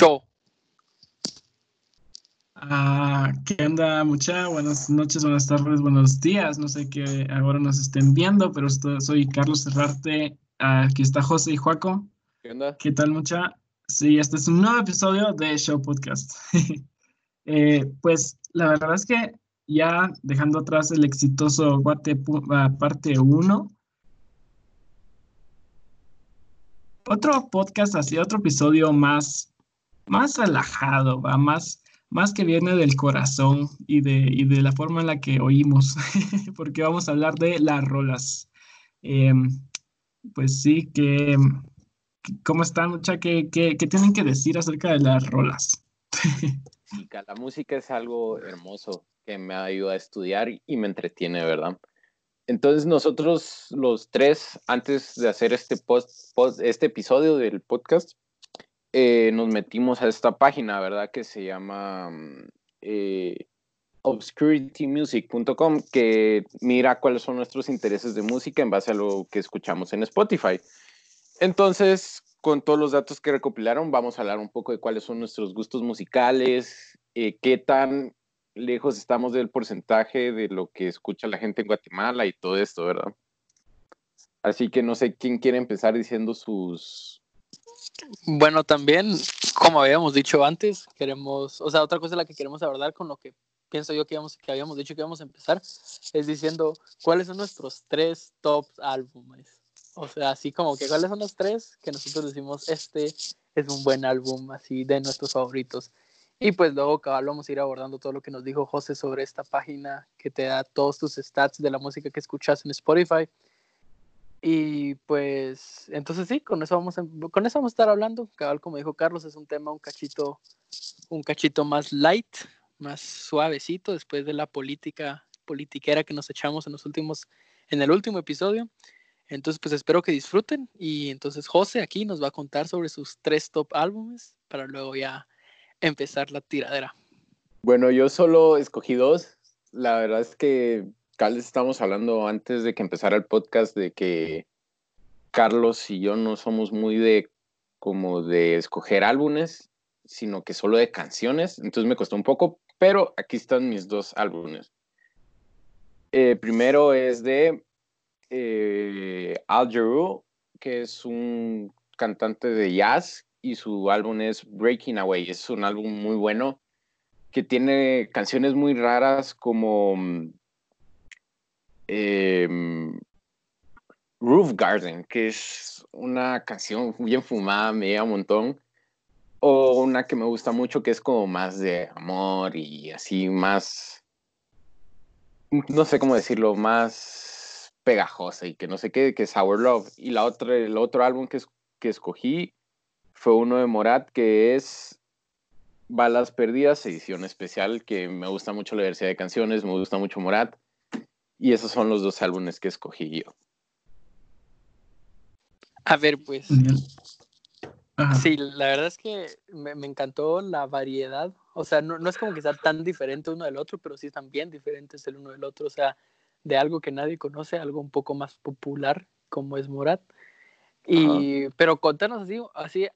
show. Ah, ¿Qué onda, mucha? Buenas noches, buenas tardes, buenos días. No sé qué ahora nos estén viendo, pero soy Carlos Cerrarte. aquí está José y Juaco. ¿Qué onda? ¿Qué tal, mucha? Sí, este es un nuevo episodio de Show Podcast. Eh, pues la verdad es que ya dejando atrás el exitoso Guate parte 1, otro podcast así, otro episodio más, más relajado, va más, más que viene del corazón y de, de la forma en la que oímos, porque vamos a hablar de las rolas. Em, pues sí, que, ¿cómo están, mucha? ¿Qué, qué, tienen que decir acerca de las rolas? la música es algo hermoso que me ayuda a estudiar y me entretiene, ¿verdad? Entonces nosotros los tres, antes de hacer este, post, este episodio del podcast, eh, nos metimos a esta página, ¿verdad? Que se llama eh, obscuritymusic.com, que mira cuáles son nuestros intereses de música en base a lo que escuchamos en Spotify. Entonces, con todos los datos que recopilaron, vamos a hablar un poco de cuáles son nuestros gustos musicales, eh, qué tan lejos estamos del porcentaje de lo que escucha la gente en Guatemala y todo esto, ¿verdad? Así que no sé quién quiere empezar diciendo sus... Bueno, también, como habíamos dicho antes, queremos, o sea, otra cosa la que queremos abordar con lo que pienso yo que, íbamos, que habíamos dicho que íbamos a empezar, es diciendo cuáles son nuestros tres top álbumes. O sea, así como que cuáles son los tres que nosotros decimos, este es un buen álbum, así de nuestros favoritos. Y pues luego, cabal, vamos a ir abordando todo lo que nos dijo José sobre esta página que te da todos tus stats de la música que escuchas en Spotify. Y pues, entonces sí, con eso vamos a, con eso vamos a estar hablando. Cabal, como dijo Carlos, es un tema un cachito, un cachito más light, más suavecito después de la política, politiquera que nos echamos en los últimos, en el último episodio. Entonces, pues espero que disfruten. Y entonces José aquí nos va a contar sobre sus tres top álbumes para luego ya empezar la tiradera? Bueno, yo solo escogí dos. La verdad es que, Carlos, estamos hablando antes de que empezara el podcast de que Carlos y yo no somos muy de como de escoger álbumes, sino que solo de canciones. Entonces me costó un poco, pero aquí están mis dos álbumes. Eh, primero es de eh, Al Jarreau, que es un cantante de jazz y su álbum es Breaking Away. Es un álbum muy bueno que tiene canciones muy raras como em, Roof Garden, que es una canción bien fumada, me llega un montón. O una que me gusta mucho que es como más de amor y así más, no sé cómo decirlo, más pegajosa y que no sé qué, que es Our Love. Y la otra, el otro álbum que, que escogí fue uno de Morat que es Balas Perdidas, edición especial, que me gusta mucho la diversidad de canciones, me gusta mucho Morat. Y esos son los dos álbumes que escogí yo. A ver, pues. Sí, la verdad es que me, encantó la variedad. O sea, no, no, es como que sea tan diferente uno del otro, pero sí están bien diferentes el uno del otro. O sea, de algo que nadie conoce, algo un poco más popular como es Morat. Y, pero contanos así, así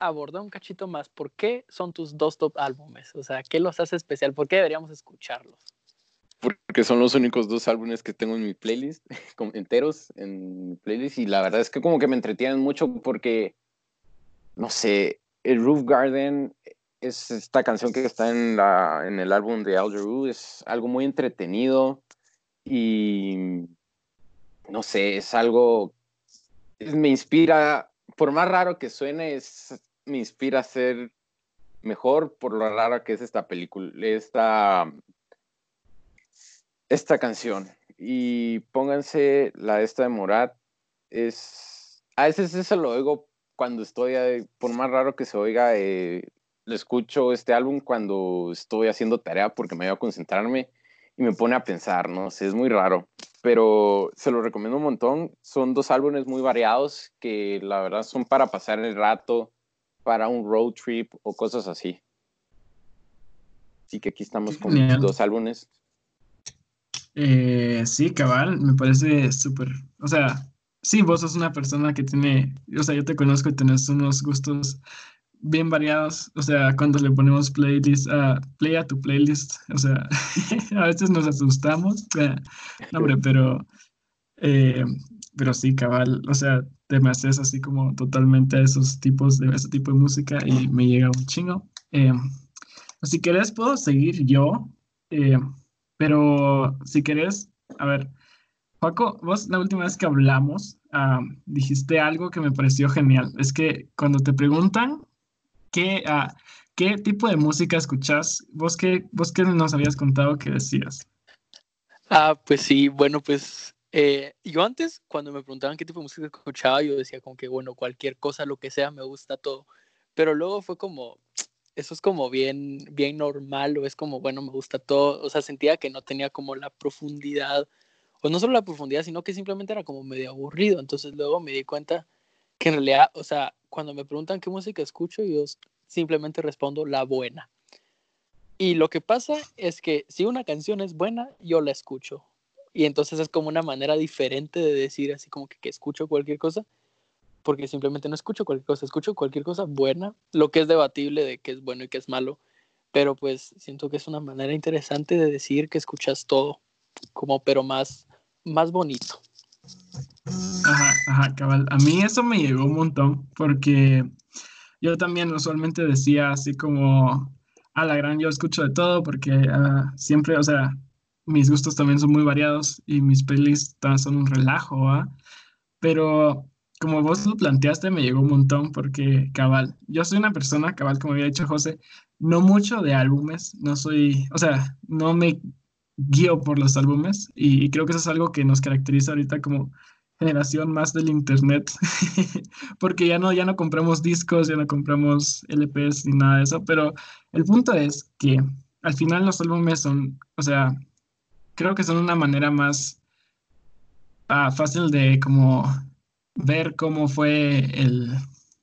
abordar un cachito más. ¿Por qué son tus dos top álbumes? O sea, ¿qué los hace especial? ¿Por qué deberíamos escucharlos? Porque son los únicos dos álbumes que tengo en mi playlist, enteros en mi playlist, y la verdad es que como que me entretienen mucho porque, no sé, el Roof Garden es esta canción que está en, la, en el álbum de Al es algo muy entretenido y, no sé, es algo, me inspira, por más raro que suene, es me inspira a ser mejor por lo rara que es esta película, esta, esta canción. Y pónganse la esta de Morat, es, a veces eso lo oigo cuando estoy, eh, por más raro que se oiga, eh, lo escucho este álbum cuando estoy haciendo tarea porque me voy a concentrarme y me pone a pensar, ¿no? sé, es muy raro, pero se lo recomiendo un montón. Son dos álbumes muy variados que la verdad son para pasar el rato, para un road trip o cosas así. Así que aquí estamos con dos álbumes. Eh, sí, cabal, me parece súper. O sea, sí, vos sos una persona que tiene. O sea, yo te conozco y tenés unos gustos bien variados. O sea, cuando le ponemos playlist, a play a tu playlist, o sea, a veces nos asustamos. no, hombre, pero, eh, pero sí, cabal. O sea, te me haces así como totalmente a esos tipos de ese tipo de música y me llega un chingo. Eh, si querés, puedo seguir yo. Eh, pero si querés, a ver, Paco, vos la última vez que hablamos dijiste algo que me pareció genial. Es que cuando te preguntan qué, uh, qué tipo de música escuchas, vos qué, vos qué nos habías contado que decías. Ah, pues sí, bueno, pues eh, yo antes, cuando me preguntaban qué tipo de música escuchaba, yo decía como que, bueno, cualquier cosa, lo que sea, me gusta todo. Pero luego fue como, eso es como bien, bien normal, o es como, bueno, me gusta todo. O sea, sentía que no tenía como la profundidad pues no solo la profundidad, sino que simplemente era como medio aburrido. Entonces luego me di cuenta que en realidad, o sea, cuando me preguntan qué música escucho, yo simplemente respondo la buena. Y lo que pasa es que si una canción es buena, yo la escucho. Y entonces es como una manera diferente de decir así como que, que escucho cualquier cosa, porque simplemente no escucho cualquier cosa, escucho cualquier cosa buena, lo que es debatible de qué es bueno y qué es malo, pero pues siento que es una manera interesante de decir que escuchas todo, como pero más más bonito. Ajá, ajá, cabal. A mí eso me llegó un montón porque yo también usualmente decía así como, a la gran, yo escucho de todo porque ah, siempre, o sea, mis gustos también son muy variados y mis playlists son un relajo, ¿ah? Pero como vos lo planteaste, me llegó un montón porque, cabal, yo soy una persona, cabal, como había dicho José, no mucho de álbumes, no soy, o sea, no me guío por los álbumes y, creo que eso es algo que nos caracteriza ahorita como generación más del internet porque ya no ya no compramos discos ya no compramos LPs ni nada de eso pero el punto es que al final los álbumes son o sea creo que son una manera más ah, fácil de como ver cómo fue el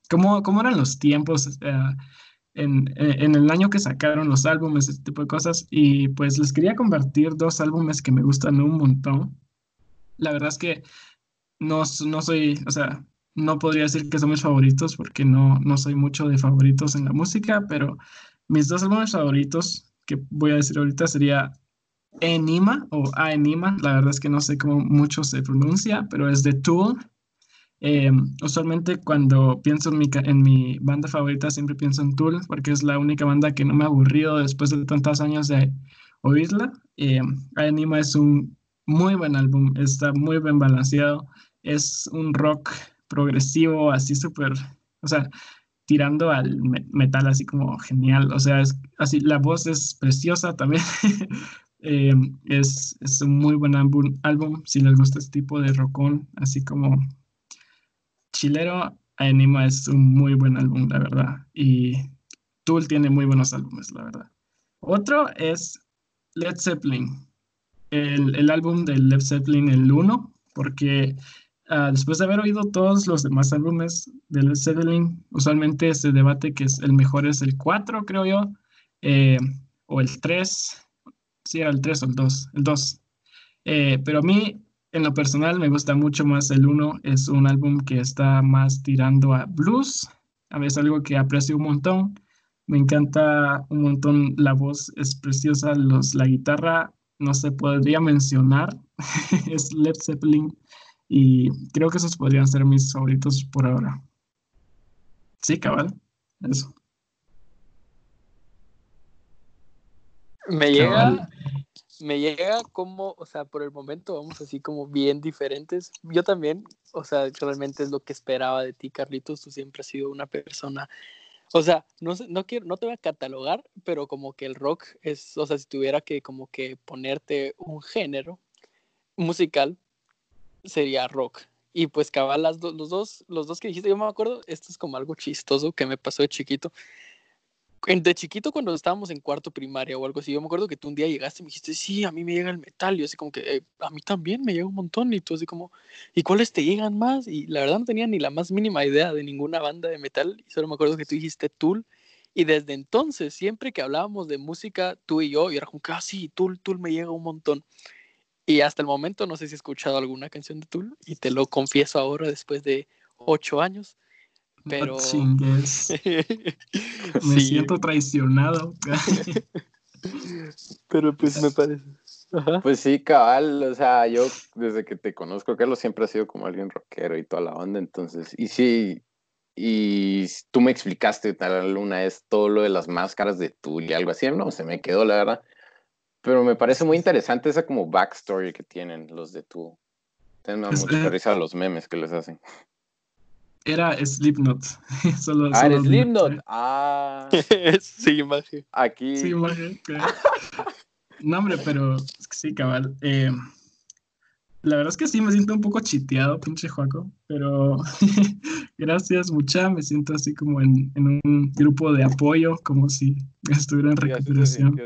cómo, cómo eran los tiempos en, el año que sacaron los álbumes, ese tipo de cosas. Y pues les quería compartir dos álbumes que me gustan un montón. La verdad es que no, no soy, o sea, no podría decir que son mis favoritos porque no, no soy mucho de favoritos en la música, pero mis dos álbumes favoritos que voy a decir ahorita sería Enima o Aenima, la verdad es que no sé cómo mucho se pronuncia, pero es de Tool eh, usualmente cuando pienso en mi, en mi banda favorita siempre pienso en Tool porque es la única banda que no me ha aburrido después de tantos años de oírla. Eh, Anima es un muy buen álbum, está muy bien balanceado, es un rock progresivo así súper, o sea, tirando al metal así como genial, o sea, es así, la voz es preciosa también. Eh, es, es, un muy buen álbum, álbum si les gusta este tipo de rockón, así como Chilero Anima es un muy buen álbum, la verdad. Y Tool tiene muy buenos álbumes, la verdad. Otro es Led Zeppelin, el, álbum de Led Zeppelin, el 1, porque ah, después de haber oído todos los demás álbumes de Led Zeppelin, usualmente se debate que es el mejor es el 4, creo yo, eh, o el 3, sí, era el 3 o el 2, el 2. Eh, pero a mí en lo personal me gusta mucho más el 1, es un álbum que está más tirando a blues, a veces algo que aprecio un montón. Me encanta un montón la voz, es preciosa, los, la guitarra no se podría mencionar, es Led Zeppelin y creo que esos podrían ser mis favoritos por ahora. Sí, cabal, eso. Me llega, me llega como, o sea, por el momento vamos así como bien diferentes. Yo también, o sea, realmente es lo que esperaba de ti, Carlitos. Tú siempre has sido una persona, o sea, no, no, quiero, no te voy a catalogar, pero como que el rock es, o sea, si tuviera que como que ponerte un género musical, sería rock. Y pues cabal, las los, dos, los dos que dijiste, yo me acuerdo, esto es como algo chistoso que me pasó de chiquito de chiquito cuando estábamos en cuarto primaria o algo así, yo me acuerdo que tú un día llegaste y me dijiste, sí, a mí me llega el metal, y yo así como que, eh, a mí también me llega un montón, y tú así como, ¿y cuáles te llegan más? Y la verdad no tenía ni la más mínima idea de ninguna banda de metal, y solo me acuerdo que tú dijiste Tool, y desde entonces, siempre que hablábamos de música, tú y yo, y era como que, ah, sí, Tool, Tool me llega un montón. Y hasta el momento no sé si he escuchado alguna canción de Tool, y te lo confieso ahora después de ocho años, pero... me siento traicionado. pero pues me parece. Pues sí, cabal, o sea, yo desde que te conozco, Carlos, siempre ha sido como alguien rockero y toda la onda, entonces, y sí, y tú me explicaste tal una vez todo lo de las máscaras de Tool y algo así, no, se me quedó la verdad, pero me parece muy interesante esa como backstory que tienen los de Tool. Tengo mucha eh, risa los memes que les hacen. Era Slipknot. solo, ah, era Slipknot. Ah. sí, imagen. Aquí. Sí, imagen. No, hombre, pero sí, cabal. Eh, la verdad es que sí, me siento un poco chiteado, pinche Joaco, pero gracias, mucha. Me siento así como en, un grupo de apoyo, como si estuviera en recuperación.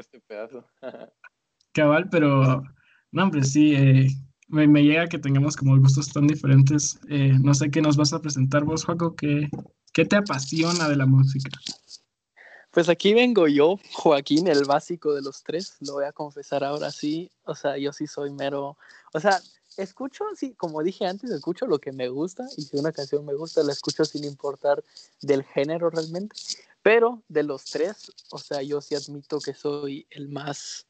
Cabal, pero no, hombre, sí, eh, me, llega que tengamos como gustos tan diferentes. Eh, no sé qué nos vas a presentar vos, Joaco, ¿qué, qué te apasiona de la música? Pues aquí vengo yo, Joaquín, el básico de los tres, lo voy a confesar ahora sí, o sea, yo sí soy mero, o sea, escucho, sí, como dije antes, escucho lo que me gusta y si una canción me gusta, la escucho sin importar del género realmente, pero de los tres, o sea, yo sí admito que soy el más,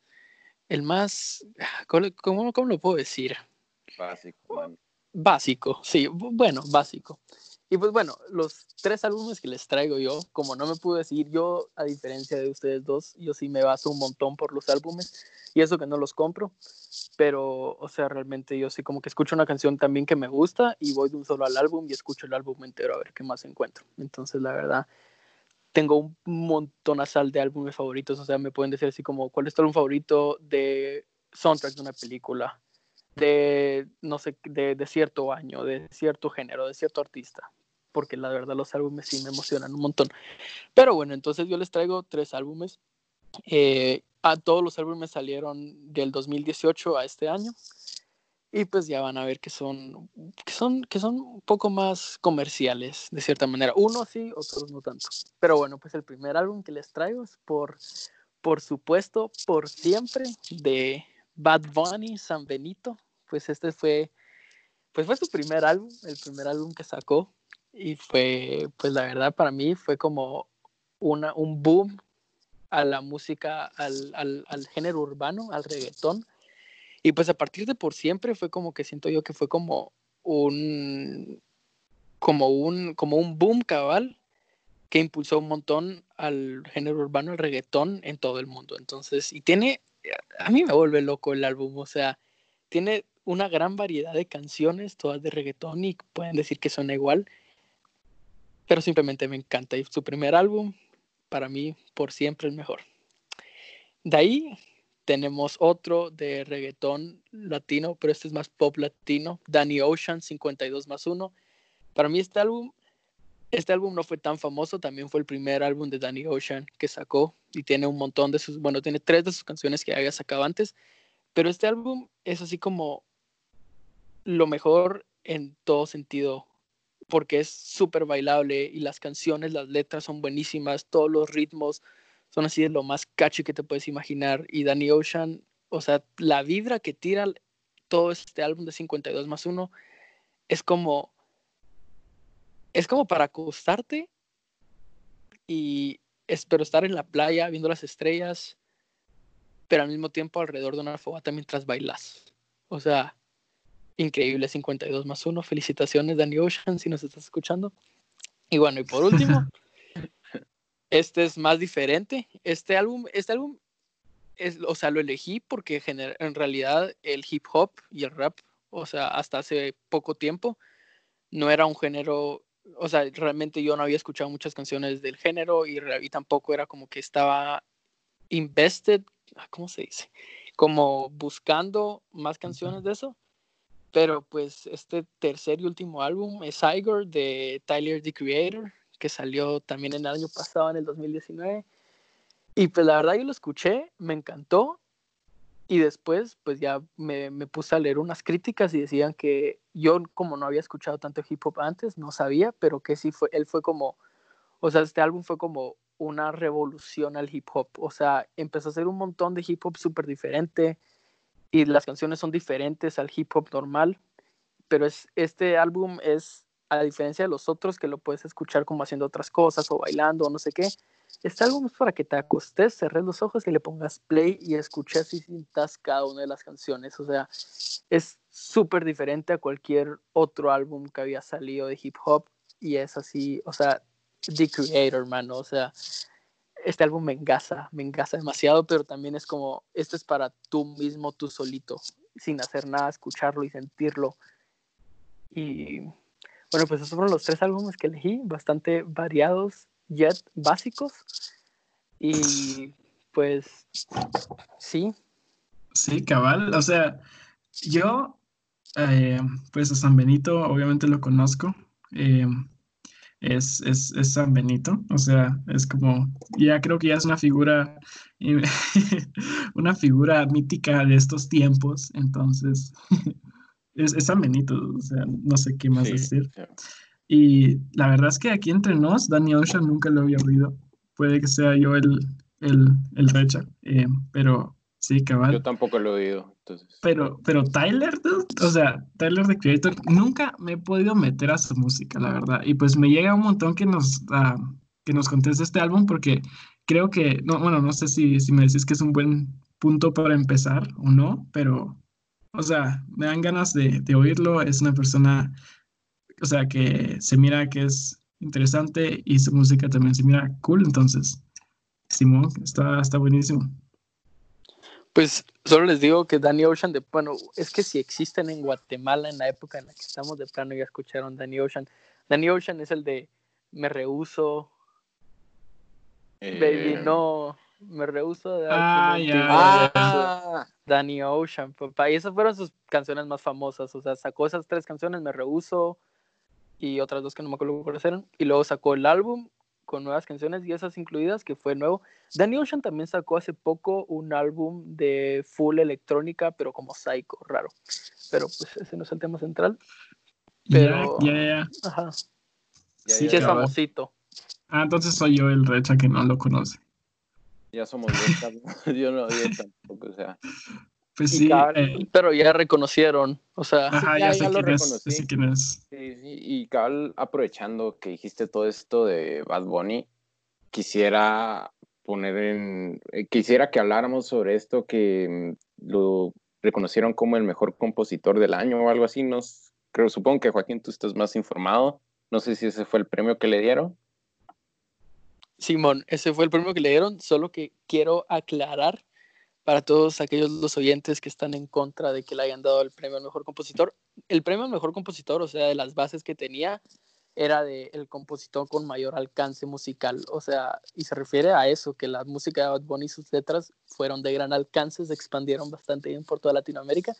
el más, ¿cómo, cómo lo puedo decir? Básico. Básico, sí, bueno, básico. Y pues bueno, los tres álbumes que les traigo yo, como no me pude decir, yo a diferencia de ustedes dos, yo sí me baso un montón por los álbumes y eso que no los compro, pero o sea, realmente yo sí como que escucho una canción también que me gusta y voy de un solo al álbum y escucho el álbum entero a ver qué más encuentro. Entonces, la verdad, tengo un montón de álbumes favoritos, o sea, me pueden decir así como, ¿cuál es tu álbum favorito de soundtrack de una película? de, no sé, de, de, cierto año, de cierto género, de cierto artista porque la verdad los álbumes sí me emocionan un montón. Pero bueno, entonces yo les traigo tres álbumes. Eh, a todos los álbumes salieron del 2018 a este año. Y pues ya van a ver que son, que son, que son un poco más comerciales, de cierta manera. Unos sí, otros no tanto. Pero bueno, pues el primer álbum que les traigo es por, por supuesto, por siempre, de Bad Bunny, San Benito. Pues este fue, pues fue su primer álbum, el primer álbum que sacó y fue, pues la verdad para mí fue como una, un boom a la música, al, al, al, género urbano, al reggaetón. Y pues a partir de por siempre fue como que siento yo que fue como un, como un, como un boom cabal que impulsó un montón al género urbano, al reggaetón en todo el mundo. Entonces, y tiene, a mí me vuelve loco el álbum, o sea, tiene una gran variedad de canciones, todas de reggaetón y pueden decir que son igual pero simplemente me encanta. Y su primer álbum, para mí, por siempre el mejor. De ahí tenemos otro de reggaetón latino, pero este es más pop latino, Danny Ocean, 52 más 1. Para mí este álbum, este álbum no fue tan famoso, también fue el primer álbum de Danny Ocean que sacó y tiene un montón de sus, bueno, tiene tres de sus canciones que había sacado antes, pero este álbum es así como lo mejor en todo sentido porque es súper bailable y las canciones, las letras son buenísimas, todos los ritmos son así de lo más catchy que te puedes imaginar. Y Danny Ocean, o sea, la vibra que tira todo este álbum de 52 más 1 es como, es como para acostarte y espero estar en la playa viendo las estrellas, pero al mismo tiempo alrededor de una fogata mientras bailas. O sea, Increíble 52 más 1. Felicitaciones, Danny Ocean, si nos estás escuchando. Y bueno, y por último, este es más diferente. Este álbum, este álbum, es, o sea, lo elegí porque en realidad el hip hop y el rap, o sea, hasta hace poco tiempo, no era un género, o sea, realmente yo no había escuchado muchas canciones del género y, y tampoco era como que estaba invested, ah, ¿cómo se dice? Como buscando más canciones de eso. Pero pues este tercer y último álbum es Igor de Tyler the Creator, que salió también el año pasado, en el 2019. Y pues la verdad yo lo escuché, me encantó. Y después pues ya me, me puse a leer unas críticas y decían que yo como no había escuchado tanto hip hop antes, no sabía, pero que sí fue, él fue como, o sea, este álbum fue como una revolución al hip hop. O sea, empezó a hacer un montón de hip hop súper diferente y las canciones son diferentes al hip hop normal, pero es, este álbum es a diferencia de los otros que lo puedes escuchar como haciendo otras cosas o bailando o no sé qué, este álbum es para que te acostes, cerres los ojos y le pongas play y escuches y sientas cada una de las canciones. O sea, es súper diferente a cualquier otro álbum que había salido de hip hop y es así, o sea, The Creator, hermano, o sea, este álbum me engasa, me engasa demasiado, pero también es como, esto es para tú mismo, tú solito, sin hacer nada, escucharlo y sentirlo. Y bueno, pues esos fueron los tres álbumes que elegí, bastante variados, yet básicos. Y pues sí. Sí, cabal. O sea, yo, eh, pues a San Benito obviamente lo conozco. Eh, es, es, es, San Benito, o sea, es como, ya creo que ya es una figura, una figura mítica de estos tiempos, entonces, es, es, San Benito, o sea, no sé qué más decir. Y la verdad es que aquí entre nos, Danny Ocean nunca lo había oído, puede que sea yo el, el, el recha, eh, pero sí, cabal. Yo tampoco lo he oído. Pero, pero Tyler, o sea, Tyler de Creator, nunca me he podido meter a su música, la verdad. Y pues me llega un montón que nos, uh, que nos conteste este álbum porque creo que, no, bueno, no sé si, si me decís que es un buen punto para empezar o no, pero, o sea, me dan ganas de, de oírlo. Es una persona, o sea, que se mira que es interesante y su música también se mira cool, entonces, Simón, está, está buenísimo. Pues solo les digo que Danny Ocean, de, bueno, es que si existen en Guatemala en la época en la que estamos de plano, ya escucharon Danny Ocean. Danny Ocean es el de Me rehuso. Baby, eh, no. Me rehuso de ah, ya, Danny Ocean, papá. Y esas fueron sus canciones más famosas. O sea, sacó esas tres canciones, Me rehuso, y otras dos que no me acuerdo cuáles eran. Y luego sacó el álbum con nuevas canciones y esas incluidas, que fue nuevo. Danny Ocean también sacó hace poco un álbum de full electrónica, pero como psycho, raro. Pero pues ese no es el tema central. Pero. Yeah, Ajá. sí, es famosito. Ah, entonces soy yo el recha que no lo conoce. Ya somos dos, yo no, yo tampoco, o sea. Pues sí, eh, pero ya reconocieron, o sea, ajá, ya, sé, quién es, sé, quién es, Sí, sí, y Carl, aprovechando que dijiste todo esto de Bad Bunny, quisiera poner en, eh, quisiera que habláramos sobre esto que mm, lo reconocieron como el mejor compositor del año o algo así, no creo, supongo que Joaquín tú estás más informado, no sé si ese fue el premio que le dieron. Simón, ese fue el premio que le dieron, solo que quiero aclarar para todos aquellos los oyentes que están en contra de que le hayan dado el premio al mejor compositor. El premio al mejor compositor, o sea, de las bases que tenía, era de el compositor con mayor alcance musical, o sea, y se refiere a eso, que la música de Bad Bunny y sus letras fueron de gran alcance, se expandieron bastante bien por toda Latinoamérica,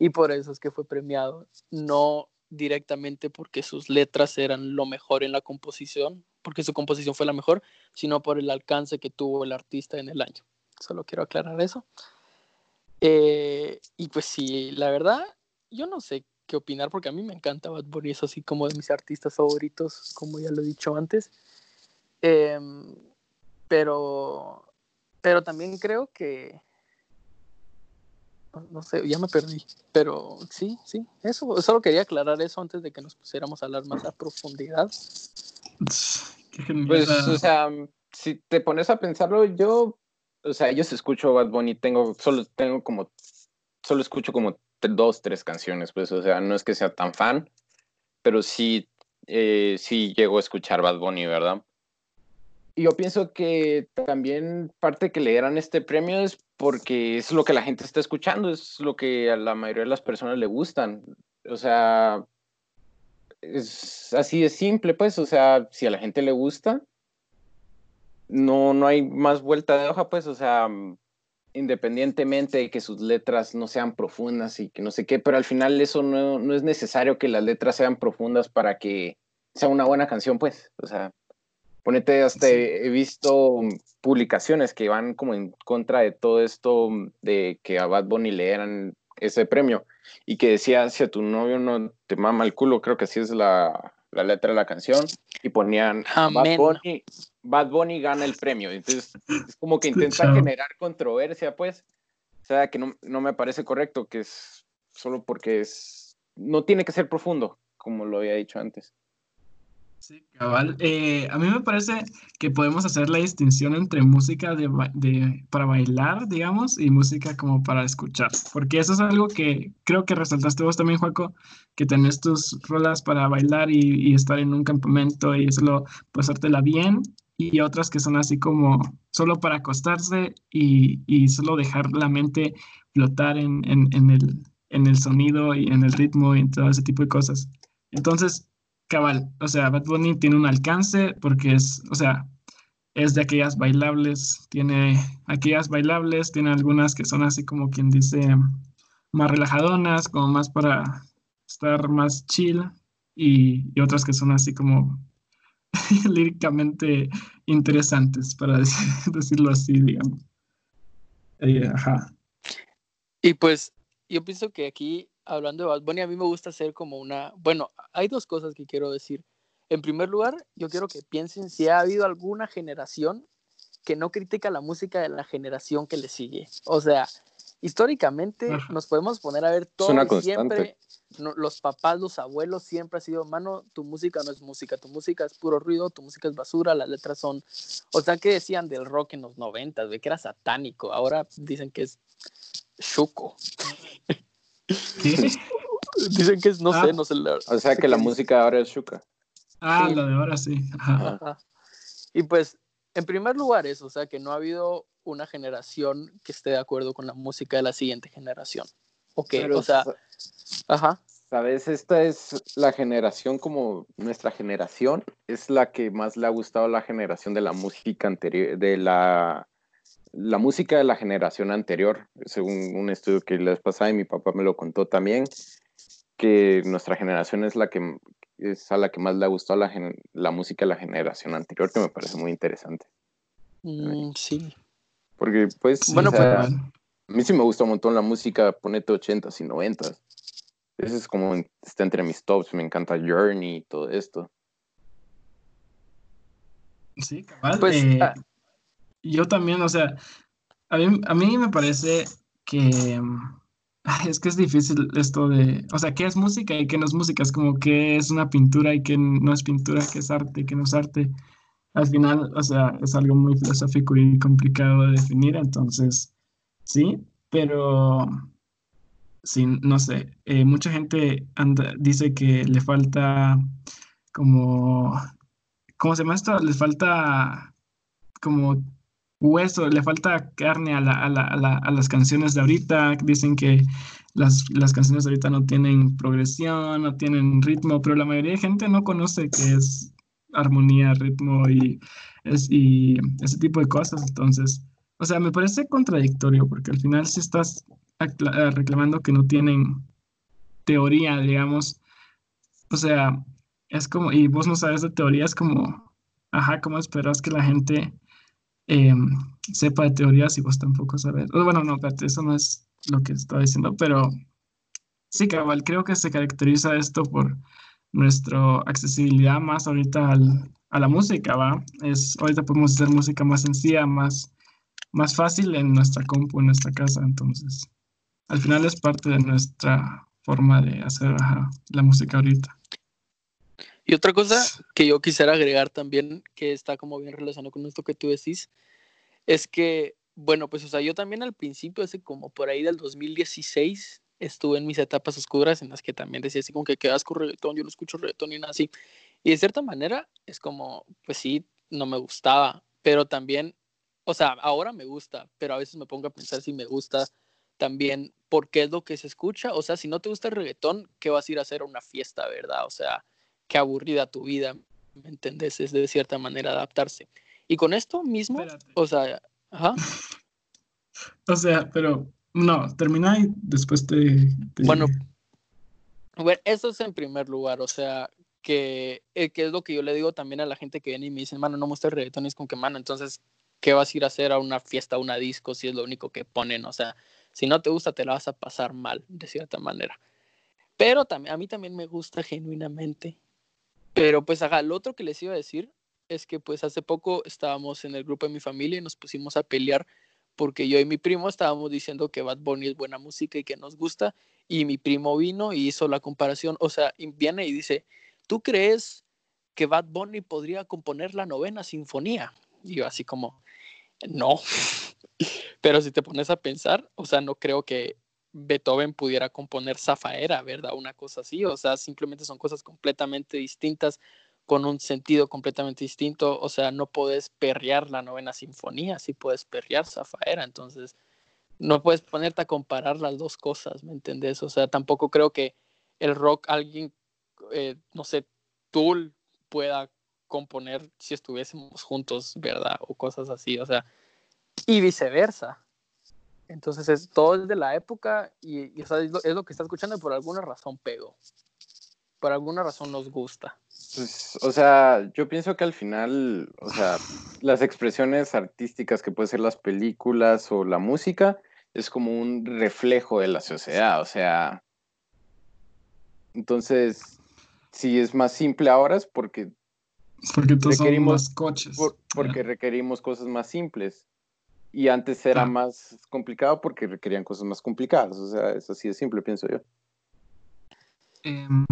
y por eso es que fue premiado, no directamente porque sus letras eran lo mejor en la composición, porque su composición fue la mejor, sino por el alcance que tuvo el artista en el año. Solo quiero aclarar eso. Eh, y pues sí, la verdad, yo no sé qué opinar porque a mí me encanta Bad Bunny, es así como de mis artistas favoritos, como ya lo he dicho antes. Em, pero, pero también creo que, no sé, ya me perdí, pero sí, sí, eso, solo quería aclarar eso antes de que nos pusiéramos a hablar más a profundidad. Pues, o sea, si te pones a pensarlo, yo o sea, yo escucho Bad Bunny, tengo, solo tengo como, solo escucho como dos, tres canciones, pues, o sea, no es que sea tan fan, pero sí, eh, sí llego a escuchar Bad Bunny, ¿verdad? Y yo pienso que también parte que le dieran este premio es porque es lo que la gente está escuchando, es lo que a la mayoría de las personas le gustan. O sea, es así de simple, pues, o sea, si a la gente le gusta, no, no hay más vuelta de hoja, pues, o sea, mm, independientemente de que sus letras no sean profundas y que no sé qué, pero al final eso no, no es necesario que las letras sean profundas para que sea una buena canción, pues, o sea, ponete, hasta he visto publicaciones que van como en contra de todo esto de que a Bad Bunny le dieran ese premio y que decía, si a tu novio no te mama el culo, creo que así es la, la letra de la canción, y ponían Bad Bunny, Bad Bunny gana el premio. Entonces, es como que intenta generar controversia, pues. O sea, que no, no, me parece correcto, que es solo porque es. No tiene que ser profundo, como lo había dicho antes. Sí, cabal. Eh, a mí me parece que podemos hacer la distinción entre música de, para bailar, digamos, y música como para escuchar, porque eso es algo que creo que resaltaste vos también, Juaco, que tenés tus rolas para bailar y, estar en un campamento y solo pasártela bien, y otras que son así como solo para acostarse y, solo dejar la mente flotar en, el, en el sonido y en el ritmo y en todo ese tipo de cosas. Entonces, cabal, o sea, Bad Bunny tiene un alcance porque es, o sea, es de aquellas bailables, tiene aquellas bailables, tiene algunas que son así como quien dice más relajadonas, como más para estar más chill y, y otras que son así como líricamente interesantes, para decir, decirlo así, digamos. Eh, ajá. Y pues yo pienso que aquí hablando de Bad Bunny, a mí me gusta hacer como una, bueno, hay dos cosas que quiero decir. En primer lugar, yo quiero que piensen si ha habido alguna generación que no critica la música de la generación que le sigue. O sea, históricamente nos podemos poner a ver todo siempre, los papás, los abuelos siempre ha sido, mano, tu música no es música, tu música es puro ruido, tu música es basura, las letras son, o sea, ¿qué decían del rock en los noventas? De que era satánico, ahora dicen que es chuco. Dicen que es, no sé, ah. no sé. o sea que la música ahora es Shuka. Ah, la de ahora sí. Y pues, en primer lugar, eso, o sea, que no ha habido una generación que esté de acuerdo con la música de la siguiente generación. Ok, o sea, ajá. Sabes, esta es la generación como nuestra generación, es la que más le ha gustado a la generación de la música anterior, de la la música de la generación anterior, según un estudio que les pasaba y mi papá me lo contó también, que nuestra generación es la que es a la que más le ha gustado la, la música de la generación anterior, que me parece muy interesante. Mm, sí. Porque, pues, bueno, pues, a mí sí me gusta un montón la música, ponete 80s y 90s. Eso es como, está entre mis tops, me encanta Journey y todo esto. Sí, cabal. Pues, eh, ah, yo también, o sea, a mí, a mí me parece que es que es difícil esto de, o sea, ¿qué es música y qué no es música? Es como qué es una pintura y qué no es pintura, qué es arte y qué no es arte. Al final, o sea, es algo muy filosófico y complicado de definir, entonces, sí, pero sí, no sé, eh, mucha gente dice que le falta como, ¿cómo se llama esto? Le falta como hueso, le falta carne a, las canciones de ahorita. Dicen que las, canciones de ahorita no tienen progresión, no tienen ritmo, pero la mayoría de gente no conoce qué es armonía, ritmo y, y ese tipo de cosas. Entonces, o sea, me parece contradictorio porque al final si estás eh, reclamando que no tienen teoría, digamos, o sea, es como, y vos no sabes de teoría, es como, ajá, ¿cómo esperas que la gente Em, sepa de teorías y vos tampoco sabes. Bueno, no, eso no es lo que estaba diciendo, pero sí, cabal, creo que se caracteriza esto por nuestra accesibilidad más ahorita al, a la música, ¿va? Es, ahorita podemos hacer música más sencilla, más, más fácil en nuestra compu, en nuestra casa, entonces al final es parte de nuestra forma de hacer la música ahorita. Y otra cosa que yo quisiera agregar también, que está como bien relacionado con esto que tú decís, es que, bueno, pues, o sea, yo también al principio, hace como por ahí del 2016, estuve en mis etapas oscuras en las que también decía así como que quedas con reggaetón, yo no escucho reggaetón ni nada así. Y de cierta manera es como, pues sí, no me gustaba, pero también, o sea, ahora me gusta, pero a veces me pongo a pensar si me gusta también porque es lo que se escucha. O sea, si no te gusta el reggaetón, ¿qué vas a ir a hacer a una fiesta, verdad? O sea, qué aburrida tu vida, ¿me entendés? Es de cierta manera adaptarse. Y con esto mismo, o sea, ajá. o sea, pero no, termina y después te, Bueno, bueno, eso es en primer lugar, o sea, que, eh, que, es lo que yo le digo también a la gente que viene y me dice, mano, no muestra reggaetón, es con que, mano, entonces, ¿qué vas a ir a hacer a una fiesta, a una disco, si es lo único que ponen? O sea, si no te gusta, te la vas a pasar mal, de cierta manera. Pero también, a mí también me gusta genuinamente pero pues, ajá, lo otro que les iba a decir es que pues hace poco estábamos en el grupo de mi familia y nos pusimos a pelear porque yo y mi primo estábamos diciendo que Bad Bunny es buena música y que nos gusta y mi primo vino y hizo la comparación, o sea, viene y dice, ¿tú crees que Bad Bunny podría componer la novena sinfonía. Y yo así como, no. Pero si te pones a pensar, o sea, no creo que Beethoven pudiera componer Zafaera, ¿verdad? Una cosa así, o sea, simplemente son cosas completamente distintas, con un sentido completamente distinto, o sea, no puedes perrear la novena sinfonía, sí puedes perrear Zafaera, entonces no puedes ponerte a comparar las dos cosas, ¿me entendés? O sea, tampoco creo que el rock, alguien, eh, no sé, Tool pueda componer si estuviésemos juntos, ¿verdad? O cosas así, o sea, y viceversa. Entonces, es, todo es de la época y, es, lo, que está escuchando y por alguna razón pegó. Por alguna razón nos gusta. Pues, o sea, yo pienso que al final, o sea, las expresiones artísticas que pueden ser las películas o la música es como un reflejo de la sociedad, o sea, entonces, si es más simple ahora es porque porque todos requerimos coches. porque requerimos cosas más simples. Y antes era ah. más complicado porque requerían cosas más complicadas. O sea, es así de simple, pienso yo. Em,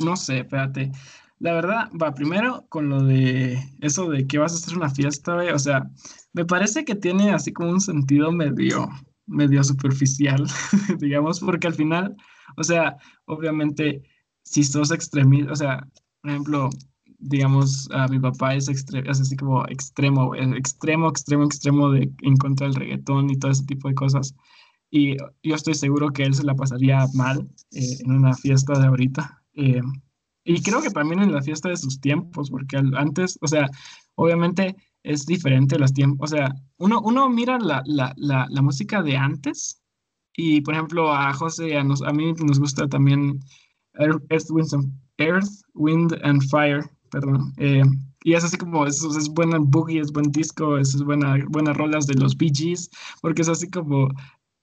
no sé, espérate. La verdad, va primero con lo de eso de que vas a hacer una fiesta, o sea, me parece que tiene así como un sentido medio, medio superficial, digamos, porque al final, o sea, obviamente, si sos extremista, o sea, por ejemplo, digamos, a mi papá es, es así como extremo, extremo, extremo, extremo de en contra del reggaetón y todo ese tipo de cosas. Y yo estoy seguro que él se la pasaría mal eh, en una fiesta de ahorita. Eh, y creo que también en la fiesta de sus tiempos, porque antes, o sea, obviamente es diferente los tiempos. O sea, uno, uno mira la, la, la, la música de antes y, por ejemplo, a José, a, a mí nos gusta también Earth, Earth, Wind and Fire perdón. Eh, y es así como, es, es buena boogie, es buen disco, es, buena, buenas rolas de los Bee Gees, porque es así como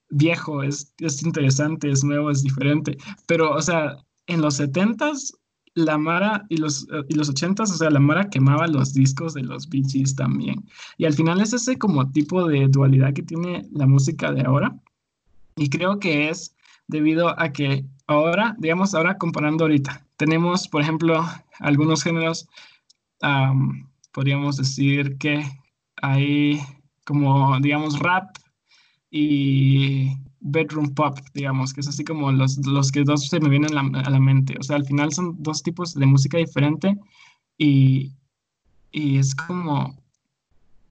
viejo, es, es interesante, es nuevo, es diferente. Pero, o sea, en los 70s, la Mara y los, y los 80s, o sea, la Mara quemaba los discos de los Bee Gees también. Y al final es ese como tipo de dualidad que tiene la música de ahora. Y creo que es debido a que ahora, digamos, ahora comparando ahorita, tenemos, por ejemplo, algunos géneros, podríamos decir que hay como, digamos, rap y bedroom pop, digamos, que es así como los, los que dos se me vienen a la, mente. O sea, al final son dos tipos de música diferente y, y es como,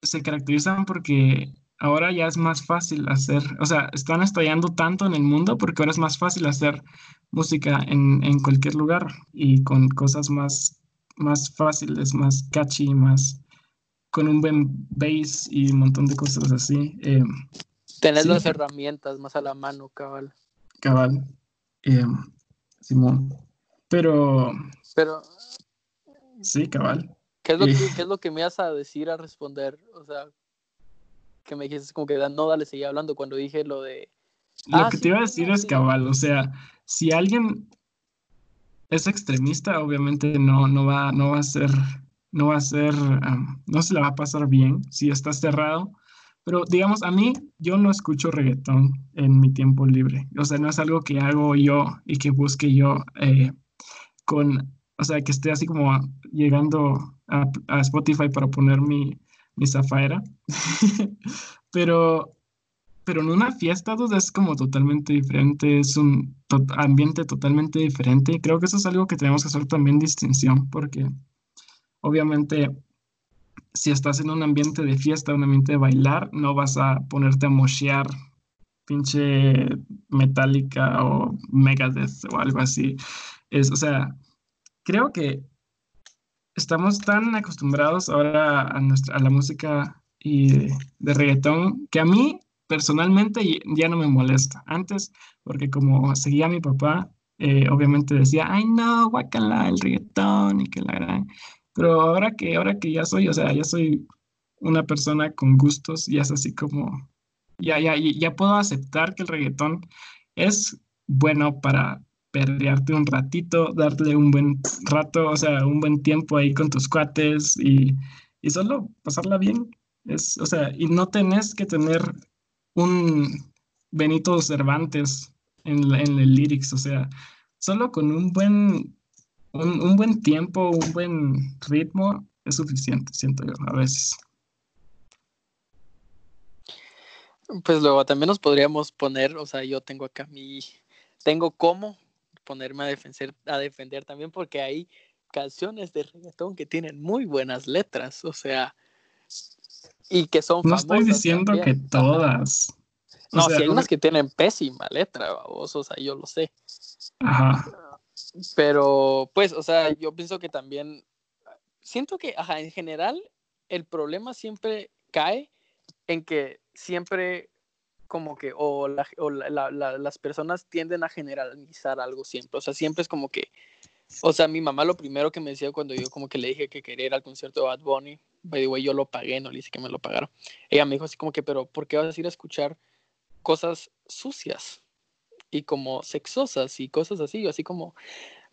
se caracterizan porque ahora ya es más fácil hacer, o sea, están estallando tanto en el mundo porque ahora es más fácil hacer música en, en cualquier lugar y con cosas más, más fáciles, más catchy, más con un buen bass y un montón de cosas así. Eh, Tener las herramientas más a la mano, cabal. Cabal. Eh, Simón. Pero. Pero. Sí, cabal. ¿Qué es, lo que, ¿Qué es lo que me vas a decir a responder? O sea, que me dijiste como que no, dale, seguía hablando cuando dije lo de... Lo ah, que te iba a decir es cabal, o sea, si alguien es extremista, obviamente no, no, va, no va a ser, no va a ser, no se la va a pasar bien si está cerrado. Pero digamos, a mí, yo no escucho reggaetón en mi tiempo libre. O sea, no es algo que hago yo y que busque yo eh, con, o sea, que esté así como llegando a, a Spotify para poner mi, mi zafaera. pero, pero en una fiesta duda es como totalmente diferente, es un ambiente totalmente diferente. creo que eso es algo que tenemos que hacer también distinción, porque obviamente si estás en un ambiente de fiesta, un ambiente de bailar, no vas a ponerte a moshear pinche Metallica o Megadeth o algo así. Es, o sea, creo que estamos tan acostumbrados ahora a, nuestra, a la música y de, reggaetón que a mí personalmente ya no me molesta. Antes, porque como seguía a mi papá, eh, obviamente decía, ay no, guacala, el reggaetón y que la gran. Pero ahora que, ahora que ya soy, o sea, ya soy una persona con gustos, ya es así como, ya, ya, ya puedo aceptar que el reggaetón es bueno para perrearte un ratito, darle un buen rato, o sea, un buen tiempo ahí con tus cuates y, y solo pasarla bien. Es, o sea, y no tenés que tener un Benito Cervantes en, en el lyrics, o sea, solo con un buen un, un buen tiempo, un buen ritmo es suficiente, siento yo, a veces. Pues luego también nos podríamos poner, o sea, yo tengo acá mi, tengo cómo ponerme a defender, a defender también porque hay canciones de reggaetón que tienen muy buenas letras, o sea, y que son No estoy diciendo que todas. No, si hay unas que tienen pésima letra, vos, o sea, yo lo sé. Ajá. Pero, pues, o sea, yo pienso que también, siento que, ajá, en general, el problema siempre cae en que siempre como que o, las personas tienden a generalizar algo siempre, o sea, siempre es como que, o sea, mi mamá lo primero que me decía cuando yo como que le dije que quería ir al concierto de Bad Bunny, by the way, yo lo pagué, no le dije que me lo pagaron, ella me dijo así como que, pero ¿por qué vas a ir a escuchar cosas sucias y como sexosas y cosas así? Así como,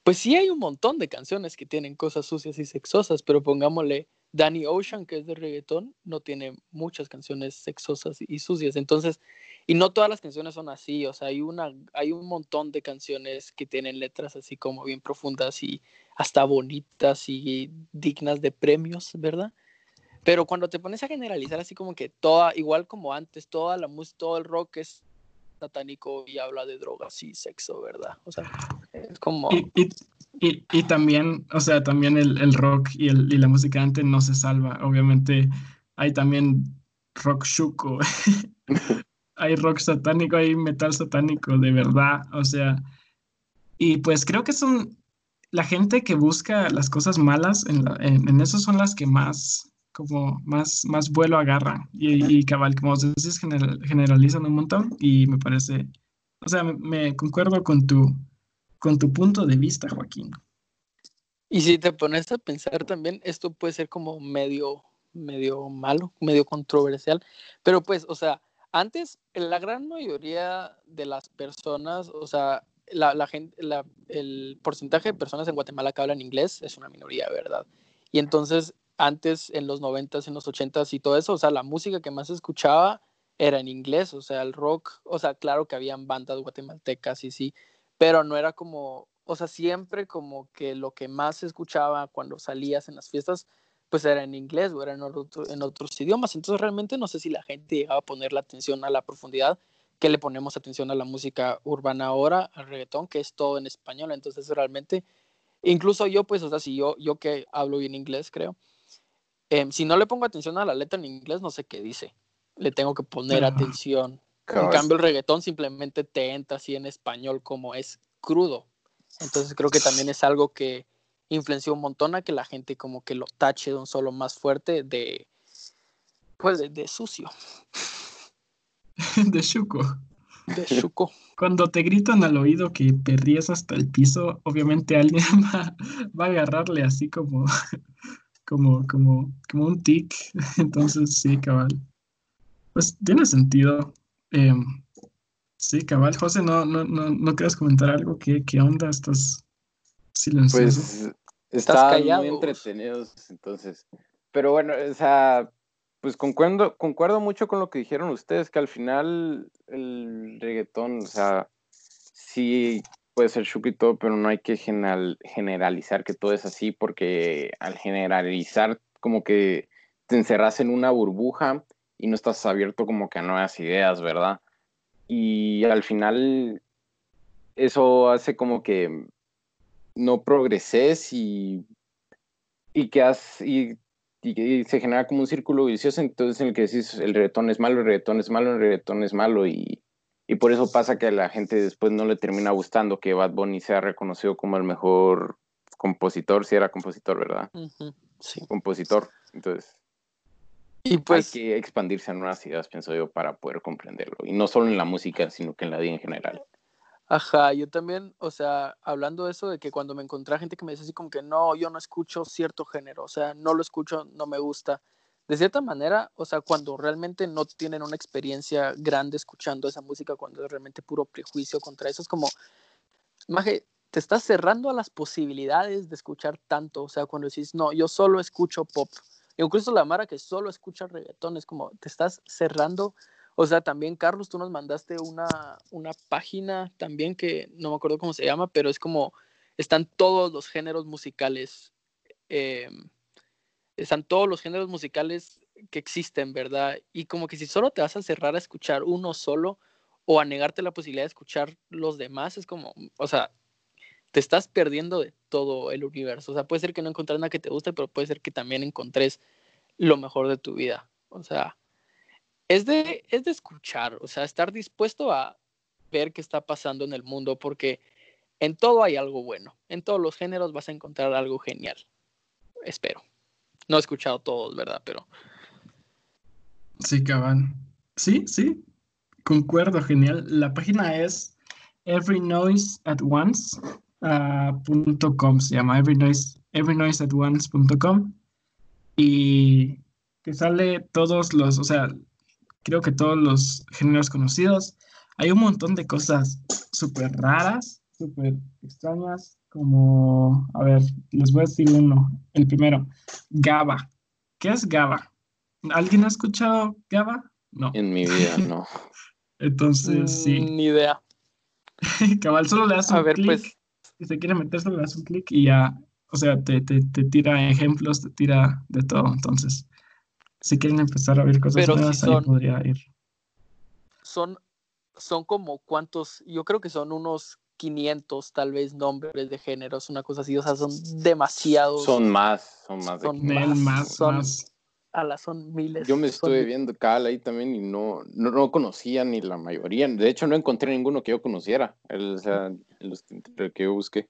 pues sí hay un montón de canciones que tienen cosas sucias y sexosas, pero pongámosle Danny Ocean, que es de reggaetón, no tiene muchas canciones sexosas y sucias. Entonces, y no todas las canciones son así, o sea, hay, una, hay un montón de canciones que tienen letras así como bien profundas y hasta bonitas y dignas de premios, ¿verdad? Pero cuando te pones a generalizar así como que toda, igual como antes, toda la música, todo el rock es satánico y habla de drogas y sexo, ¿verdad? O sea, es como... Y, y, también, o sea, también el, el rock y, el, y, la música antes no se salva. Obviamente hay también rock shuko, hay rock satánico, hay metal satánico, de verdad. O sea, y pues creo que son la gente que busca las cosas malas, en, en, en eso son las que más, como más, más vuelo agarran. Y, y cabal, como dices, generalizan un montón y me parece, o sea, me, me concuerdo con tu con tu punto de vista, Joaquín. Y si te pones a pensar también, esto puede ser como medio, medio malo, medio controversial, pero pues, o sea, antes la gran mayoría de las personas, o sea, la, gente, el porcentaje de personas en Guatemala que hablan inglés es una minoría, ¿verdad? Y entonces, antes, en los 90s, en los 80s y todo eso, o sea, la música que más se escuchaba era en inglés, o sea, el rock, o sea, claro que habían bandas guatemaltecas y sí, pero no era como, o sea, siempre como que lo que más se escuchaba cuando salías en las fiestas, pues era en inglés o era en, en otros idiomas. Entonces realmente no sé si la gente llegaba a poner la atención a la profundidad que le ponemos atención a la música urbana ahora, al reggaetón, que es todo en español. Entonces realmente, incluso yo, pues, o sea, si yo, yo que hablo bien inglés, creo, em, si no le pongo atención a la letra en inglés, no sé qué dice. Le tengo que poner atención en cambio, el reggaetón simplemente te entra así en español como es crudo. Entonces creo que también es algo que influenció un montón a que la gente como que lo tache de un solo más fuerte de, pues, de, sucio. de chuco. De chuco. Cuando te gritan al oído que te ríes hasta el piso, obviamente alguien va, va a agarrarle así como, como, como, como un tic. Entonces, sí, cabal. Pues tiene sentido. Eh, sí, cabal, José, ¿no, no, no, no quieres comentar algo? ¿Qué, qué onda? ¿Estás silencioso? Pues están muy entretenidos, entonces. Pero bueno, o sea, pues concuerdo, concuerdo mucho con lo que dijeron ustedes, que al final el reggaetón, o sea, sí puede ser chuki y todo, pero no hay que generalizar que todo es así, porque al generalizar como que te encerras en una burbuja y no estás abierto como que a nuevas ideas, ¿verdad? Y al final eso hace como que no progreses y, y que y, se genera como un círculo vicioso, entonces en el que decís el reggaetón es malo, el reggaetón es malo, el reggaetón es malo y, y por eso pasa que a la gente después no le termina gustando que Bad Bunny sea reconocido como el mejor compositor, si era compositor, ¿verdad? Sí. Compositor, entonces y pues, Hay que expandirse en nuevas ideas, pienso yo, para poder comprenderlo. Y no solo en la música, sino que en la vida en general. Ajá, yo también, o sea, hablando de eso, de que cuando me encontré gente que me dice así como que no, yo no escucho cierto género, o sea, no lo escucho, no me gusta. De cierta manera, o sea, cuando realmente no tienen una experiencia grande escuchando esa música, cuando es realmente puro prejuicio contra eso, es como, Maje, te estás cerrando a las posibilidades de escuchar tanto, o sea, cuando decís, no, yo solo escucho pop, Incluso la Mara que solo escucha reggaetón, es como te estás cerrando. O sea, también, Carlos, tú nos mandaste una, una página también que no me acuerdo cómo se llama, pero es como están todos los géneros musicales, eh, están todos los géneros musicales que existen, ¿verdad? Y como que si solo te vas a cerrar a escuchar uno solo o a negarte la posibilidad de escuchar los demás, es como, o sea, te estás perdiendo de todo el universo. O sea, puede ser que no encontres nada que te guste, pero puede ser que también encontres lo mejor de tu vida. O sea, es de, es de escuchar, o sea, estar dispuesto a ver qué está pasando en el mundo, porque en todo hay algo bueno. En todos los géneros vas a encontrar algo genial. Espero. No he escuchado todos, ¿verdad? Pero. Sí, cabal. Sí, sí. Concuerdo, genial. La página es everynoiseatonce.com. se llama everynoise, everynoiseatonce.com. Y que sale todos los, o sea, creo que todos los géneros conocidos. Hay un montón de cosas súper raras, súper extrañas, como, a ver, les voy a decir uno. El primero, GABA. ¿Qué es GABA? ¿Alguien ha escuchado GABA? No. En mi vida, no. Entonces, sí. Ni idea. Cabal, solo le das un A ver, clic. pues. Si se quiere meter, solo le das un clic y ya, o sea, te, te, te tira ejemplos, te tira de todo. Entonces, si quieren empezar a ver cosas Pero nuevas, ahí son- podría ir. Son, son como cuántos, yo creo que son unos 500 tal vez nombres de géneros, una cosa así, o sea, son demasiados. Son más, son más. de Son que- más, más, son- más. A la son miles. Yo me son- estuve viendo Cal ahí también y no, no, no conocía ni la mayoría. De hecho, no encontré ninguno que yo conociera. El, o sea, los que- el que yo busqué.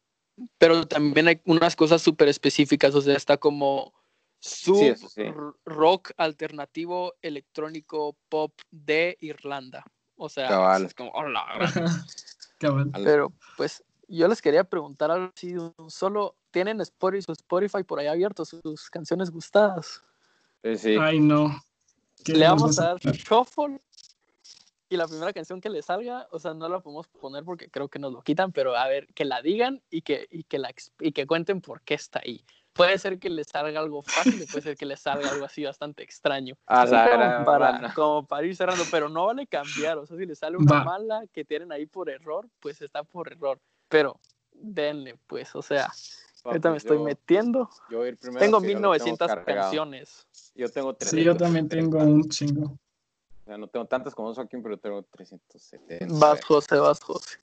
Pero también hay unas cosas súper específicas, o sea, está como sub Sí, sí. rock alternativo electrónico pop de Irlanda. O sea, Cabal. es como, "Hola, gran-". Cabal. Al- pero pues yo les quería preguntar un- solo tienen Spotify, su Spotify por ahí abierto, sus canciones gustadas. Eh, sí. Ay, no. ¿Qué Le vamos a dar shuffle y la primera canción que le salga, o sea, no la podemos poner porque creo que nos lo quitan, pero a ver, que la digan y que, y que, la, y que cuenten por qué está ahí. Puede ser que le salga algo fácil, puede ser que le salga algo así bastante extraño. A la como, gran para, como para ir cerrando, pero no vale cambiar. O sea, si le sale una Va. mala que tienen ahí por error, pues está por error. Pero denle, pues, o sea, ahorita me pues estoy yo- metiendo. Yo voy a ir primero. Tengo que yo lo tengo 1900 cargado. canciones. Yo tengo 300. Sí, yo también tengo un chingo. O sea, no tengo tantas como Joaquín, pero tengo 370. Vas, José, vas, José.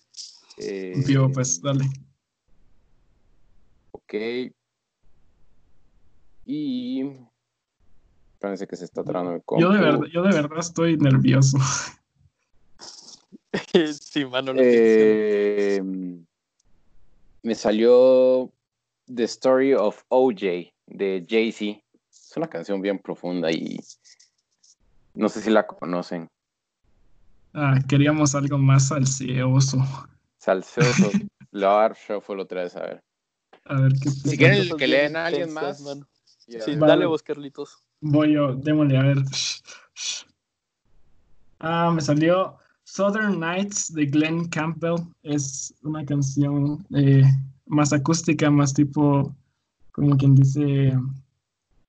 Eh, Tío, pues dale. Ok. Y. Parece que se está trabando compu. Yo de, verdad, yo de verdad estoy nervioso. sí, mano, que Eh, me salió The Story of OJ de Jay-Z. Es una canción bien profunda y no sé si la conocen. Ah, queríamos algo más salseoso. Salseoso. Le voy a dar shuffle otra vez a ver. A ver qué Si quieren que leen a alguien más. Sí, Vale. dale vos, Carlitos. Voy yo, démosle, a ver. Ah, me salió Southern Nights de Glenn Campbell. Es una canción eh, más acústica, más tipo, como quien dice,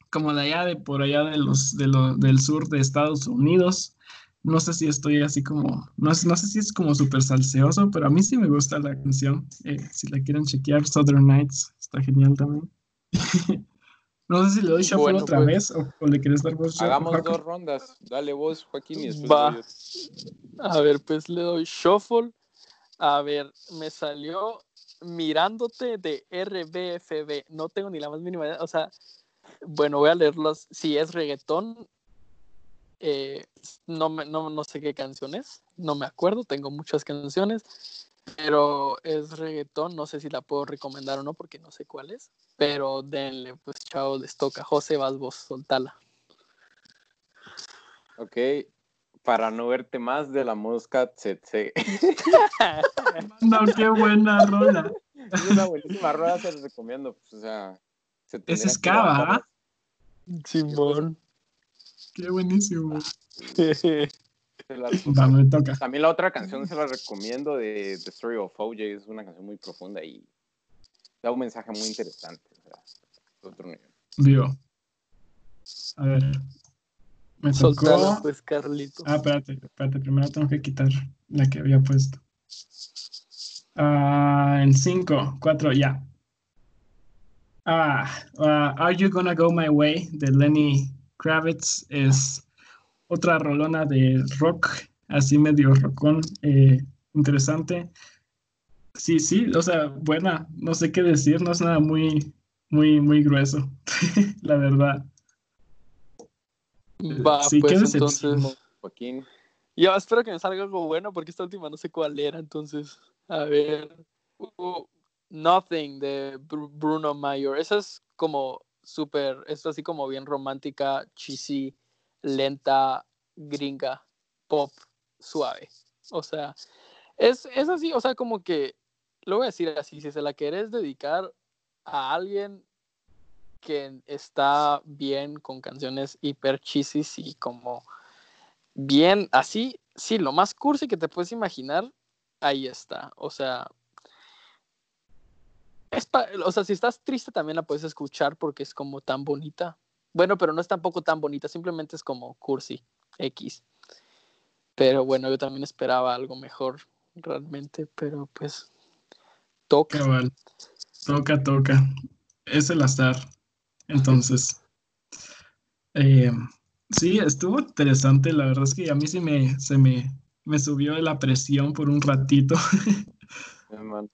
como de allá, de por allá de los, de lo- del sur de Estados Unidos. No sé si estoy así como, no, sé- no sé si es como súper salseoso, pero a mí sí me gusta la canción. Eh, si la quieren chequear, Southern Nights, está genial también. No sé si le doy shuffle Bueno, otra pues. vez o, o le querés dar vos shuffle, Hagamos Jaco. dos rondas. Dale vos, Joaquín, y después Va. A ver, pues le doy shuffle. A ver, me salió mirándote de RBFB. No tengo ni la más mínima idea. O sea, bueno, voy a leerlos. Si es reggaetón, eh, no, me- no, no sé qué canción es. No me acuerdo. Tengo muchas canciones. Pero es reggaetón. No sé si la puedo recomendar o no porque no sé cuál es. Pero denle, pues chao, les toca. José, vas vos, soltala. Ok. Para no verte más de la mosca tsetse. No, qué buena rola. es una buenísima rueda, se los recomiendo. Pues, o sea, se Ese es Cava, ¿ah? Simón. Qué buenísimo. Se las- Va, me toca. También la otra canción se la recomiendo de The Story of OJ. Es una canción muy profunda y da un mensaje muy interesante. o sea, es otro nivel. Digo. A ver. Me Soltala, tocó. pues, Carlito. Ah, espérate, espérate. Primero tengo que quitar la que había puesto. Ah, en 5, 4, ya. Ah, ah, Are You Gonna Go My Way de Lenny Kravitz es otra rolona de rock, así medio rockón, eh, interesante. Sí, sí, o sea, buena, no sé qué decir, no es nada muy, muy, muy grueso, la verdad. Va, Sí, pues entonces. Joaquín. Ya, espero que me salga algo bueno porque esta última no sé cuál era, entonces. A ver. Uh, Nothing de Bru- Bruno Mayor. Esa es como súper, es así como bien romántica, cheesy, lenta, gringa, pop, suave. O sea, es, es así, o sea, como que, lo voy a decir así, si se la querés dedicar a alguien que está bien con canciones hiper cheesy y como bien así, sí, lo más cursi que te puedes imaginar, ahí está. O sea, es o sea, si estás triste también la puedes escuchar porque es como tan bonita. Bueno, pero no es tampoco tan bonita, simplemente es como cursi, X. Pero bueno, yo también esperaba algo mejor, realmente, pero pues toca. Toca, toca. Es el azar. Entonces, eh, sí, estuvo interesante. La verdad es que a mí sí me, se me, me subió la presión por un ratito, man.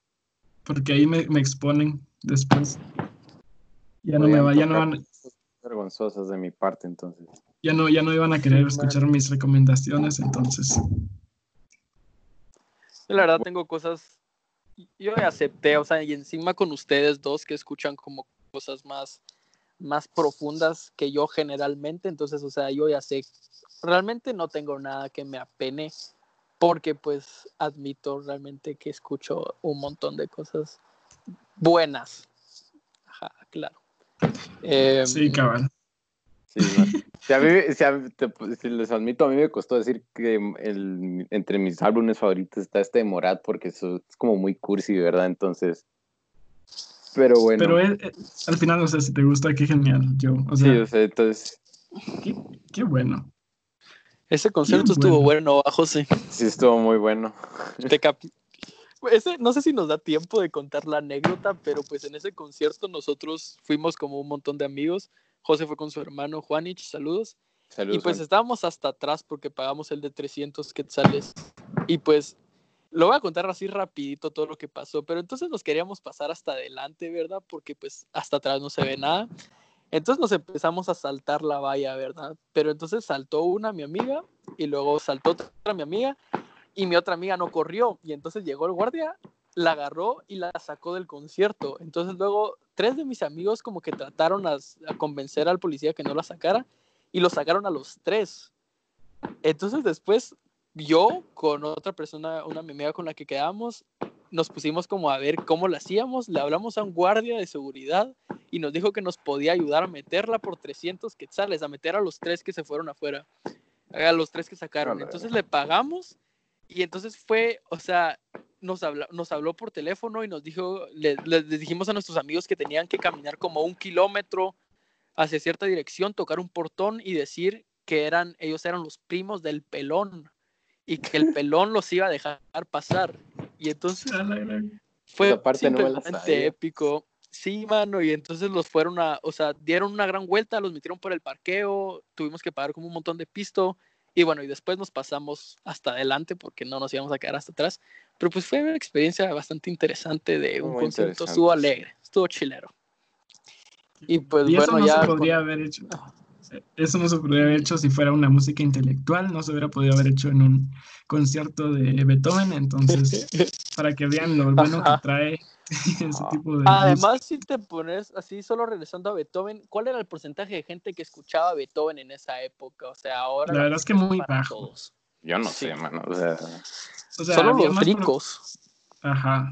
porque ahí me, me exponen después. Ya no me va, ya no van, vergonzosas de mi parte, entonces. ya no, ya no iban a querer escuchar mis recomendaciones, entonces. Yo la verdad tengo cosas, yo acepté, o sea, y encima con ustedes dos que escuchan como cosas más, más profundas que yo generalmente, entonces, o sea, yo ya sé, realmente no tengo nada que me apene, porque pues admito realmente que escucho un montón de cosas buenas. Ajá, claro. Em, Sí, cabal. Sí. Si, a mí- si a- te- si les admito, a mí me costó decir que el, entre mis álbumes favoritos está este de Morat, porque eso es como muy cursi, ¿verdad? Entonces. Pero bueno. Pero eh, al final, o sea, si te gusta, qué genial. Yo, o sí, sea, o sea, entonces. qué, qué bueno. ese concierto Qué estuvo bueno. bueno, ¿va, José. Sí, estuvo muy bueno. Te cap- Ese, no sé si nos da tiempo de contar la anécdota, pero pues en ese concierto nosotros fuimos como un montón de amigos. José fue con su hermano Juanich, saludos. Saludos. Y pues Juan. estábamos hasta atrás porque pagamos el de 300 quetzales. Y pues lo voy a contar así rapidito todo lo que pasó, pero entonces nos queríamos pasar hasta adelante, ¿verdad? Porque pues hasta atrás no se ve nada. Entonces nos empezamos a saltar la valla, ¿verdad? Pero entonces saltó una mi amiga y luego saltó otra mi amiga y mi otra amiga no corrió y entonces llegó el guardia, la agarró y la sacó del concierto. Entonces luego tres de mis amigos como que trataron a, a convencer al policía que no la sacara y lo sacaron a los tres. Entonces después yo con otra persona, una mi amiga con la que quedamos, nos pusimos como a ver cómo la hacíamos, le hablamos a un guardia de seguridad y nos dijo que nos podía ayudar a meterla por 300 quetzales, a meter a los tres que se fueron afuera, a los tres que sacaron. Entonces le pagamos y entonces fue, o sea, nos, habla- nos habló por teléfono y nos dijo, le- le- les dijimos a nuestros amigos que tenían que caminar como un kilómetro hacia cierta dirección, tocar un portón y decir que eran, ellos eran los primos del pelón y que el pelón los iba a dejar pasar. Y entonces A la gran- fue no simplemente sabía. épico. Sí, mano, y entonces los fueron a, o sea, dieron una gran vuelta, los metieron por el parqueo, tuvimos que pagar como un montón de pisto, y bueno, y después nos pasamos hasta adelante porque no nos íbamos a quedar hasta atrás. Pero pues fue una experiencia bastante interesante de un Muy concierto, estuvo alegre, estuvo chilero. Y pues Y eso bueno, no ya. se con- podría haber hecho. Eso no se podría haber hecho si fuera una música intelectual, no se hubiera podido haber hecho en un concierto de Beethoven, entonces, para que vean lo bueno Ajá. que trae ese Ah. tipo de Además, si te pones así, solo regresando a Beethoven, ¿cuál era el porcentaje de gente que escuchaba Beethoven en esa época? O sea, ahora. La verdad es que muy bajo. todos. Yo no Sí. sé, mano. O sea, O sea, Solo los ricos. Ajá.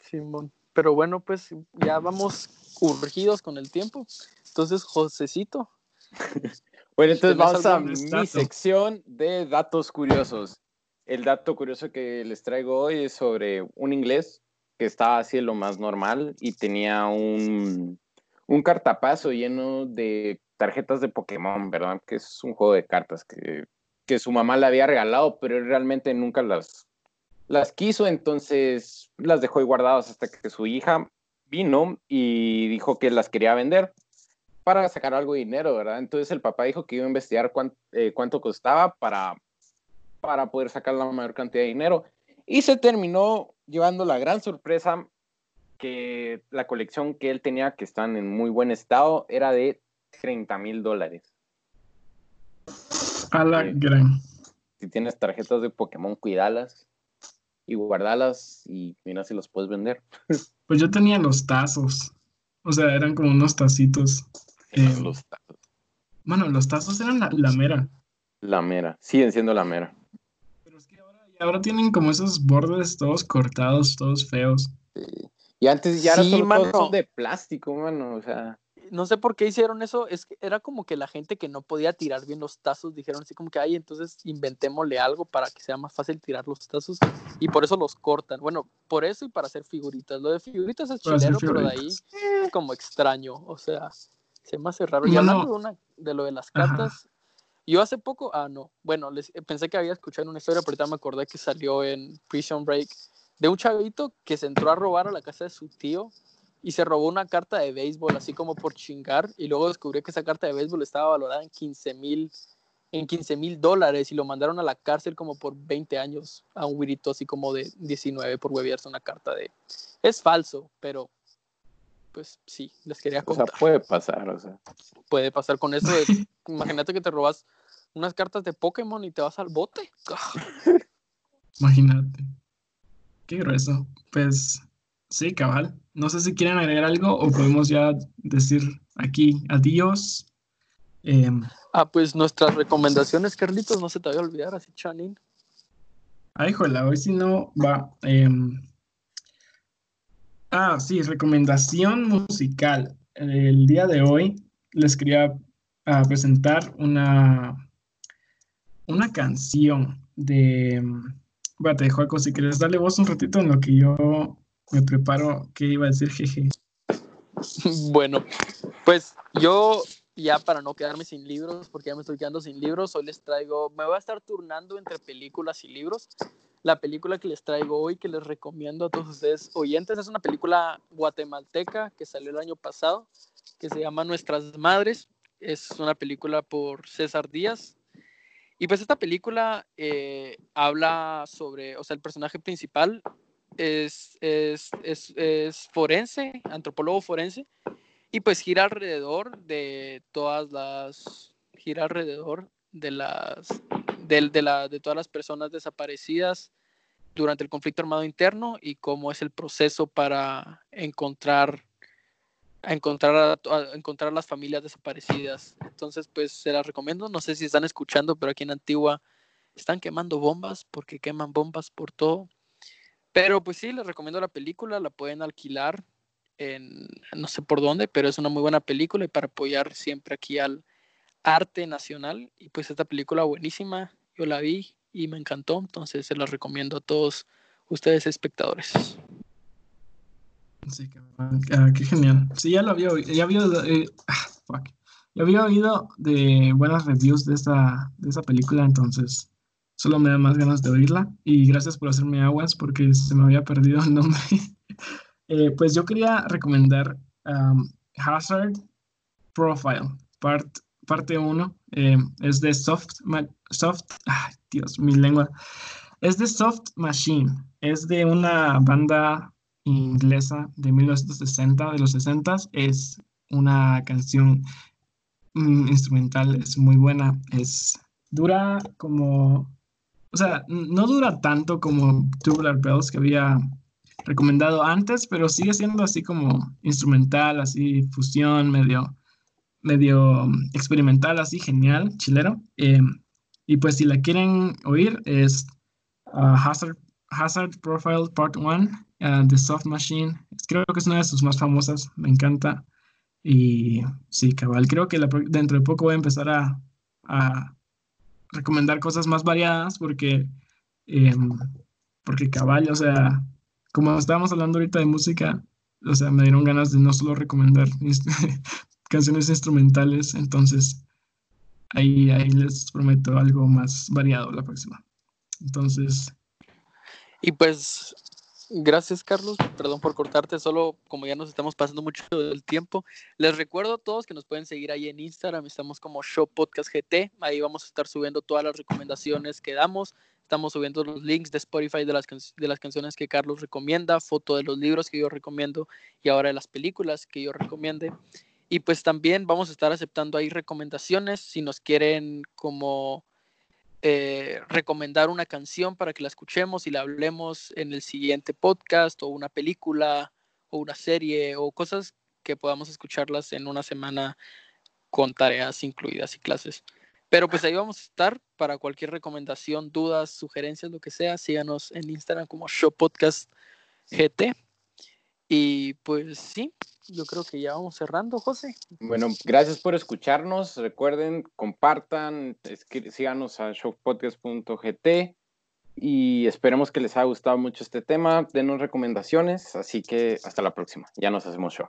Simón. Pero bueno, pues ya vamos urgidos con el tiempo. Entonces, Josecito. Bueno, entonces ¿Tenés vamos a mi sección de datos curiosos. El dato curioso que les traigo hoy es sobre un inglés que estaba así lo más normal y tenía un, un cartapazo lleno de tarjetas de Pokémon, ¿verdad? Que es un juego de cartas que, que su mamá le había regalado, pero él realmente nunca las las quiso, entonces las dejó ahí guardadas hasta que su hija vino y dijo que las quería vender para sacar algo de dinero, ¿verdad? Entonces el papá dijo que iba a investigar eh, cuánto, costaba para, para poder sacar la mayor cantidad de dinero. Y se terminó llevando la gran sorpresa que la colección que él tenía, que están en muy buen estado, era de 30 mil dólares. A la gran. Si tienes tarjetas de Pokémon, cuidalas y guardalas y mira si los puedes vender. Pues yo tenía los tazos. O sea, eran como unos tacitos. Eh, los tazos. Bueno, los tazos eran la, mera. La mera, siguen siendo la mera. Pero es que ahora, ahora tienen como esos bordes todos cortados, todos feos. Y antes ya eran todos de plástico, mano, o sea no sé por qué hicieron eso, es que era como que la gente que no podía tirar bien los tazos dijeron así como que, ay, entonces inventémosle algo para que sea más fácil tirar los tazos y por eso los cortan. Bueno, por eso y para hacer figuritas. Lo de figuritas es chileno, pero de ahí es como extraño, o sea, se me hace raro. Y hablando de, una, de lo de las cartas, yo hace poco, ah, no, bueno, les, pensé que había escuchado una historia, pero ahorita me acordé que salió en Prison Break de un chavito que se entró a robar a la casa de su tío y se robó una carta de béisbol así como por chingar y luego descubrió que esa carta de béisbol estaba valorada en 15 mil en 15 mil dólares y lo mandaron a la cárcel como por 20 años a un güirito así como de 19 por hueviarse una carta de... Es falso, pero pues sí, les quería contar. O sea, puede pasar, o sea. Puede pasar con eso imagínate que te robas unas cartas de Pokémon y te vas al bote. Imagínate. Qué grueso. Pues Sí, cabal. No sé si quieren agregar algo o podemos ya decir aquí adiós. Em, ah, pues nuestras recomendaciones, Carlitos, no se te vaya a olvidar, así Chanin. Ay, joder, hoy si no va. Em, ah, sí, recomendación musical. El día de hoy les quería ah, presentar una, una canción de. Espérate, Joaco, si quieres darle voz un ratito en lo que yo me preparo, ¿qué iba a decir? Jeje. Bueno, pues yo ya para no quedarme sin libros, porque ya me estoy quedando sin libros, hoy les traigo, me voy a estar turnando entre películas y libros. La película que les traigo hoy, que les recomiendo a todos ustedes oyentes, es una película guatemalteca que salió el año pasado, que se llama Nuestras Madres. Es una película por César Díaz. Y pues esta película eh, habla sobre, o sea, el personaje principal es, es, es, es, forense, antropólogo forense, y pues gira alrededor de todas las, gira alrededor de las, de, de, la, de todas las personas desaparecidas durante el conflicto armado interno y cómo es el proceso para encontrar a encontrar a, encontrar las familias desaparecidas. Entonces, pues se las recomiendo. No sé si están escuchando, pero aquí en Antigua están quemando bombas porque queman bombas por todo. Pero pues sí, les recomiendo la película, la pueden alquilar en no sé por dónde, pero es una muy buena película y para apoyar siempre aquí al arte nacional. Y pues esta película buenísima, yo la vi y me encantó, entonces se la recomiendo a todos ustedes espectadores. Sí, ah, qué, genial. Sí, ya lo había, ya había, eh, ah, ya había oído de buenas reviews de esta, de esta película, entonces solo me da más ganas de oírla. Y gracias por hacerme aguas porque se me había perdido el nombre. Eh, pues yo quería recomendar um, Hazard Profile, parte 1. Eh, es de Soft, Soft, Dios, mi lengua. Es de Soft Machine. Es de una banda inglesa de 1960, de los 60. Es una canción mm, instrumental, es muy buena. Es dura como o sea, no dura tanto como Tubular Bells que había recomendado antes, pero sigue siendo así como instrumental, así fusión, medio, medio experimental, así genial, chilero. Em, y pues si la quieren oír es uh, Hazard, Hazard Profile Part 1 uh, The Soft Machine. Creo que es una de sus más famosas, me encanta. Y sí, cabal, creo que dentro de poco voy a empezar a, a recomendar cosas más variadas porque, eh, porque cabal, o sea, como estábamos hablando ahorita de música, o sea, me dieron ganas de no solo recomendar canciones instrumentales, entonces ahí, ahí les prometo algo más variado la próxima. Entonces... Y pues Gracias, Carlos. Perdón por cortarte, solo como ya nos estamos pasando mucho del tiempo, les recuerdo a todos que nos pueden seguir ahí en Instagram, estamos como Show Podcast GT, ahí vamos a estar subiendo todas las recomendaciones que damos, estamos subiendo los links de Spotify de las, de las canciones que Carlos recomienda, foto de los libros que yo recomiendo y ahora de las películas que yo recomiende. Y pues también vamos a estar aceptando ahí recomendaciones si nos quieren como eh, recomendar una canción para que la escuchemos y la hablemos en el siguiente podcast o una película o una serie o cosas que podamos escucharlas en una semana con tareas incluidas y clases. Pero pues ahí vamos a estar para cualquier recomendación, dudas, sugerencias, lo que sea. Síganos en Instagram como Show Podcast GT. Y pues sí, yo creo que ya vamos cerrando, José. Bueno, gracias por escucharnos. Recuerden, compartan, síganos a showpodcast.gt y esperemos que les haya gustado mucho este tema. Denos recomendaciones, así que hasta la próxima. Ya nos hacemos show.